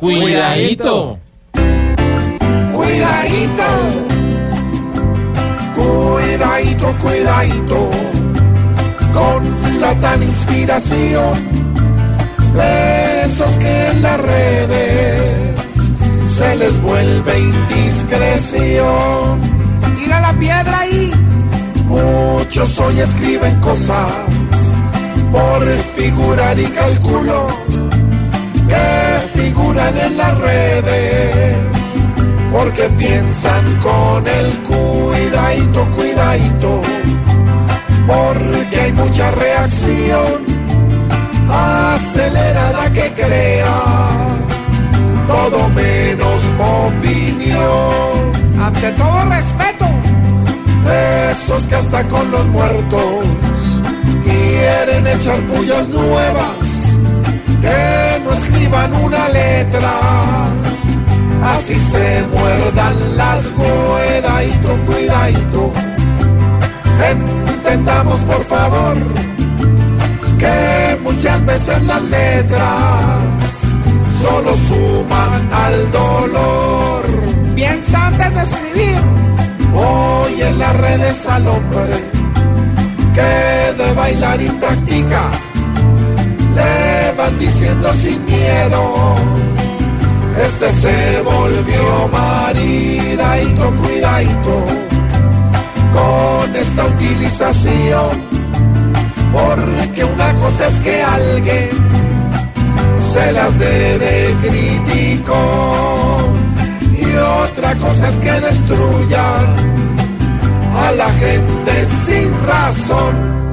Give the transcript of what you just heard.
Cuidadito. Cuidadito. Cuidadito, cuidadito. Con la tal inspiración de esos que en las redes se les vuelve indiscreción. Tira la piedra ahí. Muchos hoy escriben cosas por figurar y calculo redes porque piensan con el cuidadito, cuidadito, porque hay mucha reacción acelerada que crea todo menos opinión. Ante todo respeto. Esos que hasta con los muertos quieren echar pullas nuevas, que no escriban una letra, así se muerdan las cuidadito, cuidadito. Entendamos por favor que muchas veces las letras solo suman al dolor. Piensa antes de escribir. Hoy en las redes al hombre que de bailar y practica le van diciendo sin miedo. Cuidadito con esta utilización. Porque una cosa es que alguien se las dé de crítico y otra cosa es que destruya a la gente sin razón